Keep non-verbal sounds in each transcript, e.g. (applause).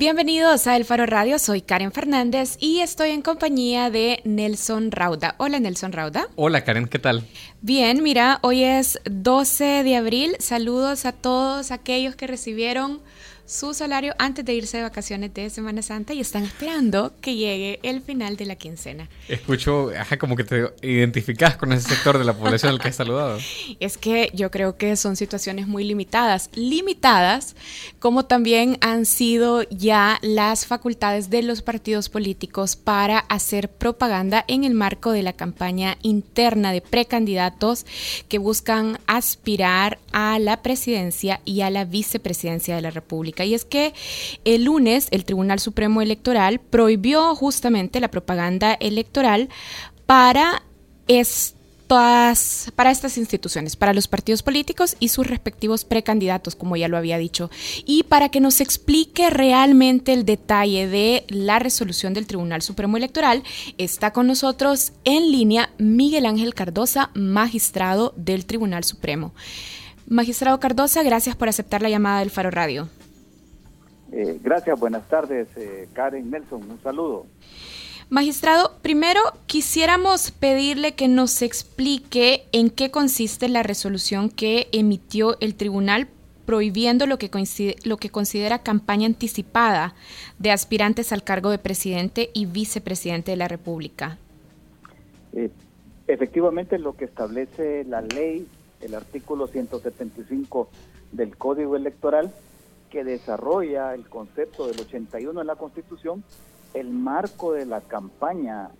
Bienvenidos a El Faro Radio, soy Karen Fernández y estoy en compañía de Nelson Rauda. Hola Nelson Rauda. Hola Karen, ¿qué tal? Bien, mira, hoy es 12 de abril. Saludos a todos aquellos que recibieron su salario antes de irse de vacaciones de Semana Santa y están esperando que llegue el final de la quincena. Escucho, ajá, como que te identificas con ese sector de la población al que has saludado. (laughs) Es que yo creo que son situaciones muy limitadas, limitadas como también han sido ya las facultades de los partidos políticos para hacer propaganda en el marco de la campaña interna de precandidatos que buscan aspirar a la presidencia y a la vicepresidencia de la República. Y es que el lunes el Tribunal Supremo Electoral prohibió justamente la propaganda electoral para estas, para estas instituciones, para los partidos políticos y sus respectivos precandidatos, como ya lo había dicho. Y para que nos explique realmente el detalle de la resolución del Tribunal Supremo Electoral, está con nosotros en línea Miguel Ángel Cardosa, magistrado del Tribunal Supremo. Magistrado Cardosa, gracias por aceptar la llamada del Faro Radio. Eh, gracias, buenas tardes, eh, Karen Nelson, un saludo. Magistrado, primero quisiéramos pedirle que nos explique en qué consiste la resolución que emitió el tribunal prohibiendo lo que, lo que considera campaña anticipada de aspirantes al cargo de presidente y vicepresidente de la República. Eh, efectivamente, lo que establece la ley, el artículo 175 del Código Electoral, que desarrolla el concepto del 81 en la Constitución, el marco de la campaña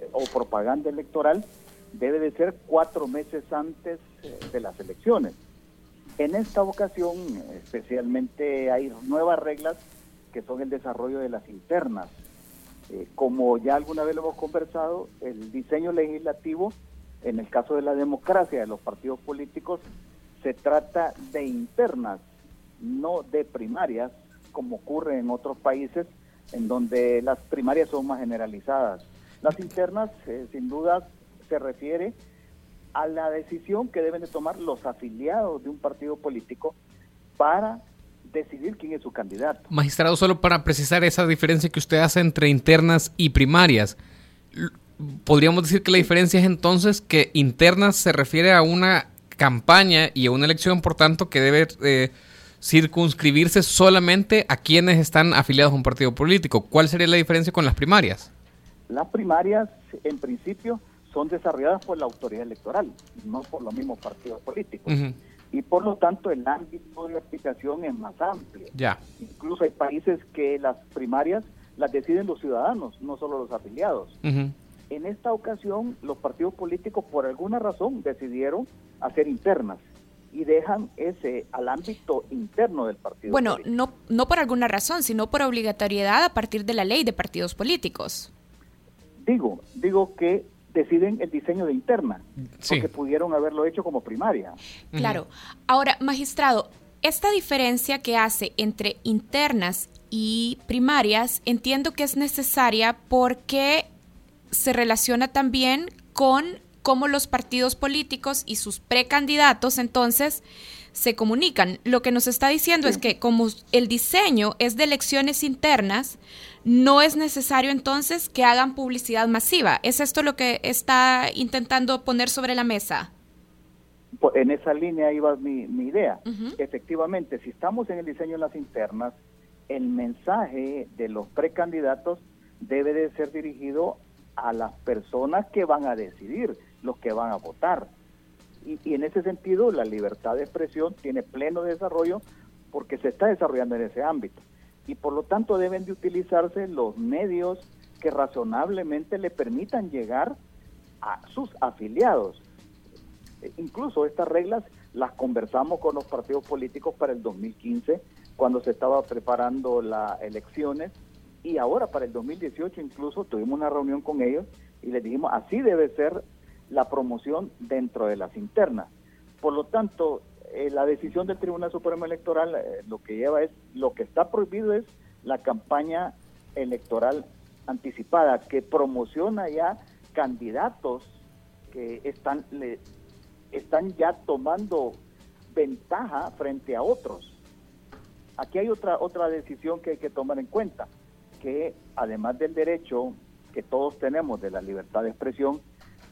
eh, o propaganda electoral debe de ser cuatro meses antes eh, de las elecciones. En esta ocasión, especialmente, hay nuevas reglas que son el desarrollo de las internas. Eh, como ya alguna vez lo hemos conversado, el diseño legislativo, en el caso de la democracia de los partidos políticos, se trata de internas no de primarias, como ocurre en otros países, en donde las primarias son más generalizadas. Las internas, eh, sin duda, se refiere a la decisión que deben de tomar los afiliados de un partido político para decidir quién es su candidato. Magistrado, solo para precisar esa diferencia que usted hace entre internas y primarias, podríamos decir que la diferencia es entonces que internas se refiere a una campaña y a una elección, por tanto, que debe eh, circunscribirse solamente a quienes están afiliados a un partido político. ¿Cuál sería la diferencia con las primarias? Las primarias, en principio, son desarrolladas por la autoridad electoral, no por los mismos partidos políticos. Y por lo tanto, el ámbito de aplicación es más amplio. Ya. Incluso hay países que las primarias las deciden los ciudadanos, no solo los afiliados. En esta ocasión, los partidos políticos, por alguna razón, decidieron hacer internas y dejan ese al ámbito interno del partido. Bueno, no no por alguna razón, sino por obligatoriedad a partir de la ley de partidos políticos. Digo, digo que deciden el diseño de interna, porque pudieron haberlo hecho como primaria. Claro. Ahora, magistrado, esta diferencia que hace entre internas y primarias, entiendo que es necesaria porque se relaciona también con cómo los partidos políticos y sus precandidatos entonces se comunican. Lo que nos está diciendo es que como el diseño es de elecciones internas, no es necesario entonces que hagan publicidad masiva. ¿Es esto lo que está intentando poner sobre la mesa? Pues, en esa línea iba mi, idea. Efectivamente, si estamos en el diseño de las internas, el mensaje de los precandidatos debe de ser dirigido a las personas que van a decidir los que van a votar. Y, en ese sentido, la libertad de expresión tiene pleno desarrollo porque se está desarrollando en ese ámbito. Y por lo tanto deben de utilizarse los medios que razonablemente le permitan llegar a sus afiliados. E incluso estas reglas las conversamos con los partidos políticos para el 2015, cuando se estaba preparando las elecciones, y ahora para el 2018 incluso tuvimos una reunión con ellos y les dijimos, así debe ser la promoción dentro de las internas. Por lo tanto, eh, la decisión del Tribunal Supremo Electoral eh, lo que lleva es, lo que está prohibido es la campaña electoral anticipada, que promociona ya candidatos que están, están ya tomando ventaja frente a otros. aquí hay otra, otra decisión que hay que tomar en cuenta, que además del derecho que todos tenemos de la libertad de expresión,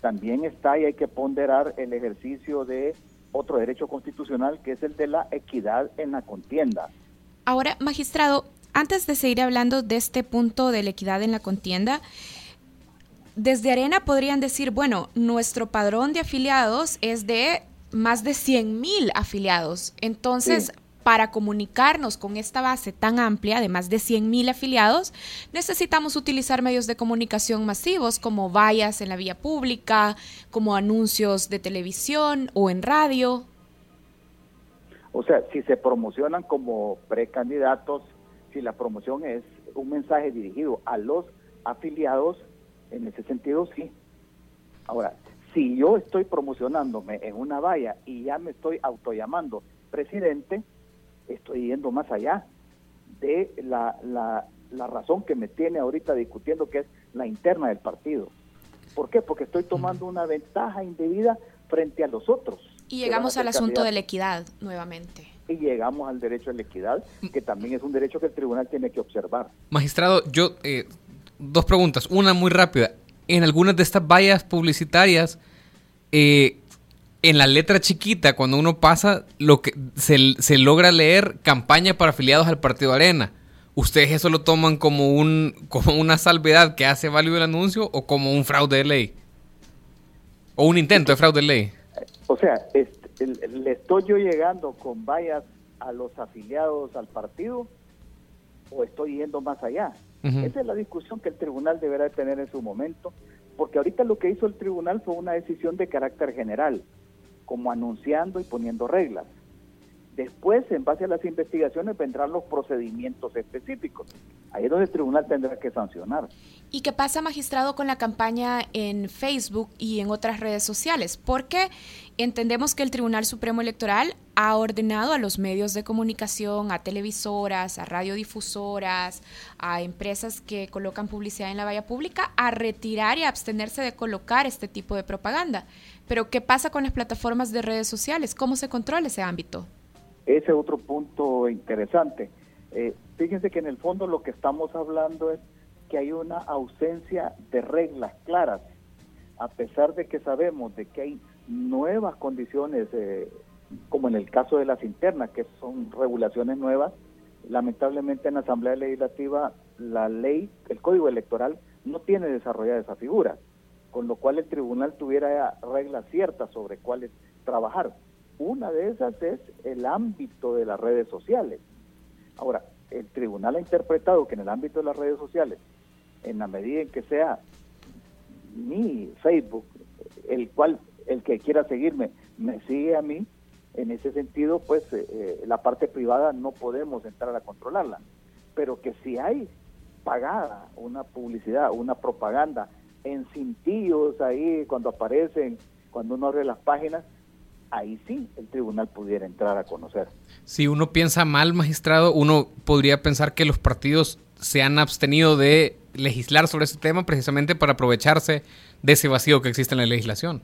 también está y hay que ponderar el ejercicio de otro derecho constitucional que es el de la equidad en la contienda. Ahora, magistrado, antes de seguir hablando de este punto de la equidad en la contienda, desde Arena podrían decir, bueno, nuestro padrón de afiliados es de más de 100 mil afiliados. Entonces, para comunicarnos con esta base tan amplia de más de 100 mil afiliados, necesitamos utilizar medios de comunicación masivos como vallas en la vía pública, como anuncios de televisión o en radio. O sea, si se promocionan como precandidatos, si la promoción es un mensaje dirigido a los afiliados, en ese sentido sí. Ahora, si yo estoy promocionándome en una valla y ya me estoy autollamando presidente, estoy yendo más allá de la, la, la razón que me tiene ahorita discutiendo, que es la interna del partido. ¿Por qué? Porque estoy tomando una ventaja indebida frente a los otros. Y llegamos al asunto de la equidad nuevamente. Y llegamos al derecho a la equidad, que también es un derecho que el tribunal tiene que observar. Magistrado, yo, eh, dos preguntas. Una muy rápida. En algunas de estas vallas publicitarias, eh, en la letra chiquita, cuando uno pasa, lo que se, logra leer campaña para afiliados al Partido Arena. ¿Ustedes eso lo toman como, un, como una salvedad que hace válido el anuncio o como un fraude de ley? ¿O un intento de fraude de ley? O sea, le estoy yo llegando con vallas a los afiliados al partido o estoy yendo más allá. Esa es la discusión que el tribunal deberá tener en su momento, porque ahorita lo que hizo el tribunal fue una decisión de carácter general como anunciando y poniendo reglas. Después, en base a las investigaciones, vendrán los procedimientos específicos. Ahí es donde el tribunal tendrá que sancionar. ¿Y qué pasa, magistrado, con la campaña en Facebook y en otras redes sociales? Porque entendemos que el Tribunal Supremo Electoral ha ordenado a los medios de comunicación, a televisoras, a radiodifusoras, a empresas que colocan publicidad en la valla pública, a retirar y a abstenerse de colocar este tipo de propaganda. Pero ¿qué pasa con las plataformas de redes sociales? ¿Cómo se controla ese ámbito? Ese es otro punto interesante. Eh, fíjense que en el fondo lo que estamos hablando es que hay una ausencia de reglas claras, a pesar de que sabemos de que hay nuevas condiciones, eh, como en el caso de las internas, que son regulaciones nuevas, lamentablemente en la Asamblea Legislativa la ley, el Código Electoral, no tiene desarrollada esa figura con lo cual el tribunal tuviera reglas ciertas sobre cuáles trabajar. Una de esas es el ámbito de las redes sociales. Ahora, el tribunal ha interpretado que en el ámbito de las redes sociales, en la medida en que sea mi Facebook, el cual el que quiera seguirme me sigue a mí, en ese sentido, pues eh, eh, la parte privada no podemos entrar a controlarla. Pero que si hay pagada una publicidad, una propaganda en cintillos ahí cuando aparecen, cuando uno abre las páginas, ahí sí el tribunal pudiera entrar a conocer. Si uno piensa mal, magistrado, uno podría pensar que los partidos se han abstenido de legislar sobre ese tema precisamente para aprovecharse de ese vacío que existe en la legislación.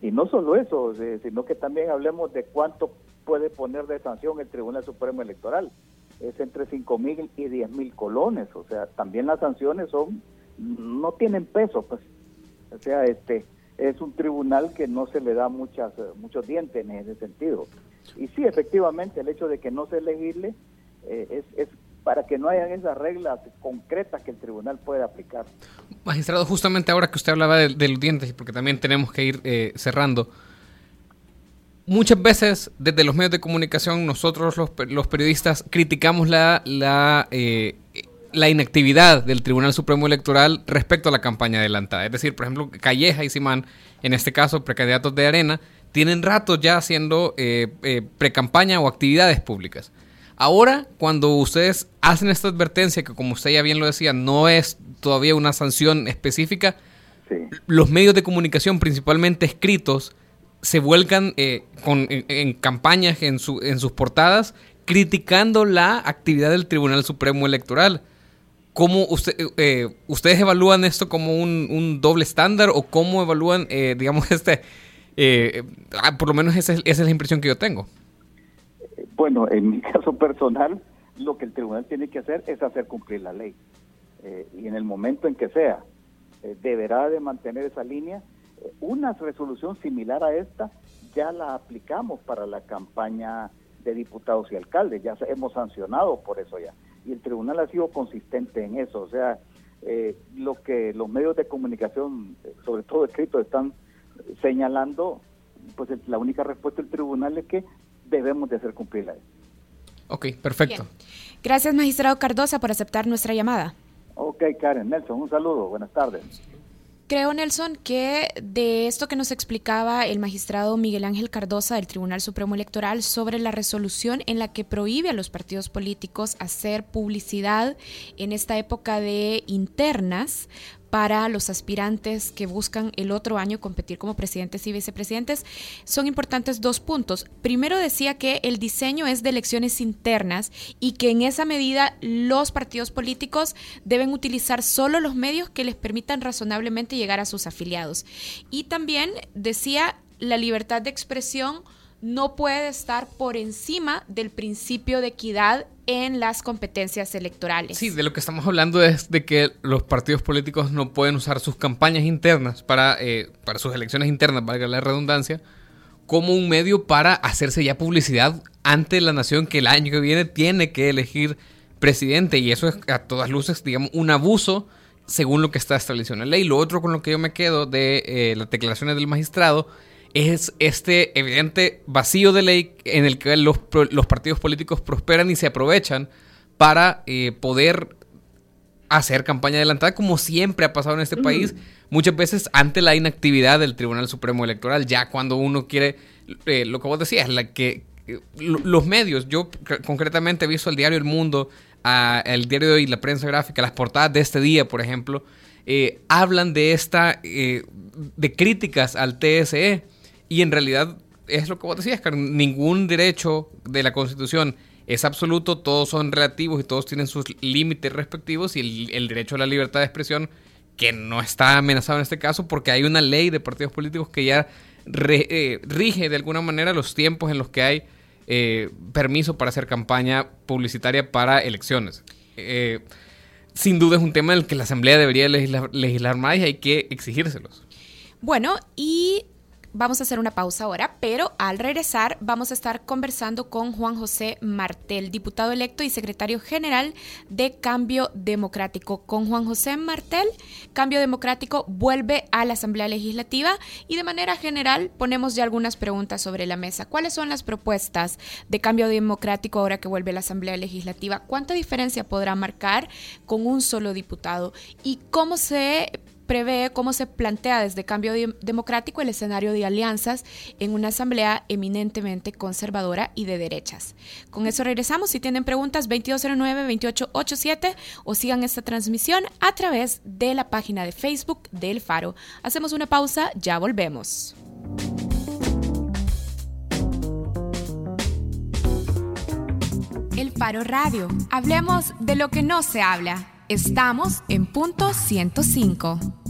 Y no solo eso, sino que también hablemos de cuánto puede poner de sanción el Tribunal Supremo Electoral. Es entre 5 mil y 10 mil colones, o sea, también las sanciones son no tienen peso, pues. O sea, este es un tribunal que no se le da muchas muchos dientes en ese sentido. Y sí, efectivamente, el hecho de que no se legisle eh, es, es para que no hayan esas reglas concretas que el tribunal pueda aplicar. Magistrado, justamente ahora que usted hablaba de, los dientes, porque también tenemos que ir eh, cerrando, muchas veces desde los medios de comunicación nosotros los, los periodistas criticamos la, la eh, la inactividad del Tribunal Supremo Electoral respecto a la campaña adelantada. Es decir, por ejemplo, Calleja y Simán, en este caso precandidatos de Arena, tienen rato ya haciendo eh, eh, precampaña o actividades públicas. Ahora, cuando ustedes hacen esta advertencia, que como usted ya bien lo decía, no es todavía una sanción específica, los medios de comunicación, principalmente escritos, se vuelcan eh, con, en, campañas en, su, en sus portadas criticando la actividad del Tribunal Supremo Electoral. ¿Cómo usted, eh, ustedes evalúan esto como un, doble estándar o cómo evalúan, eh, digamos, (laughs) este, eh, ah, por lo menos esa es, esa es, la impresión que yo tengo? Bueno, en mi (laughs) caso personal, lo que el tribunal tiene que hacer es hacer cumplir la ley. Eh, y en el momento en que sea, eh, deberá de mantener esa línea. Eh, una resolución similar a esta ya la aplicamos para la campaña de diputados y alcaldes, ya hemos sancionado por eso ya. Y el tribunal ha sido consistente en eso, o sea, lo que los medios de comunicación, sobre todo escritos, están señalando, pues la única respuesta del tribunal es que debemos de hacer cumplir la ley. Ok, perfecto. Gracias, magistrado Cardosa, por aceptar nuestra llamada. Ok, Karen, Nelson, un saludo, buenas tardes. Creo, Nelson, que de esto que nos explicaba el magistrado Miguel Ángel Cardosa del Tribunal Supremo Electoral sobre la resolución en la que prohíbe a los partidos políticos hacer publicidad en esta época de internas para los aspirantes que buscan el otro año competir como presidentes y vicepresidentes, son importantes dos puntos. Primero decía que el diseño es de elecciones internas y que en esa medida los partidos políticos deben utilizar solo los medios que les permitan razonablemente llegar a sus afiliados. Y también decía la libertad de expresión no puede estar por encima del principio de equidad en las competencias electorales. Sí, de lo que estamos hablando es de que los partidos políticos no pueden usar sus campañas internas para, eh, para sus elecciones internas, valga la redundancia, como un medio para hacerse ya publicidad ante la nación que el año que viene tiene que elegir presidente. Y eso es a todas luces, digamos, un abuso según lo que está establecido en la ley. Lo otro con lo que yo me quedo de eh, las declaraciones del magistrado es este evidente vacío de ley en el que los, partidos políticos prosperan y se aprovechan para eh, poder hacer campaña adelantada, como siempre ha pasado en este país, muchas veces ante la inactividad del Tribunal Supremo Electoral, ya cuando uno quiere, eh, lo que vos decías, la que eh, los medios, yo concretamente he visto el diario El Mundo, el diario y la prensa gráfica, las portadas de este día, por ejemplo, hablan de esta, de críticas al TSE y en realidad es lo que vos decías, que ningún derecho de la Constitución es absoluto, todos son relativos y todos tienen sus límites respectivos y el, derecho a la libertad de expresión, que no está amenazado en este caso porque hay una ley de partidos políticos que ya eh, rige de alguna manera los tiempos en los que hay eh, permiso para hacer campaña publicitaria para elecciones. Eh, sin duda es un tema en el que la Asamblea debería legislar, legislar más y hay que exigírselos. Bueno, y Vamos a hacer una pausa ahora, pero al regresar vamos a estar conversando con Juan José Martel, diputado electo y secretario general de Cambio Democrático. Con Juan José Martel, Cambio Democrático vuelve a la Asamblea Legislativa y de manera general ponemos ya algunas preguntas sobre la mesa. ¿Cuáles son las propuestas de Cambio Democrático ahora que vuelve a la Asamblea Legislativa? ¿Cuánta diferencia podrá marcar con un solo diputado? ¿Y cómo se prevé cómo se plantea desde Cambio Democrático el escenario de alianzas en una asamblea eminentemente conservadora y de derechas. Con eso regresamos. Si tienen preguntas, 2209-2887 o sigan esta transmisión a través de la página de Facebook del Faro. Hacemos una pausa, ya volvemos. El Faro Radio. Hablemos de lo que no se habla. Estamos en punto 105.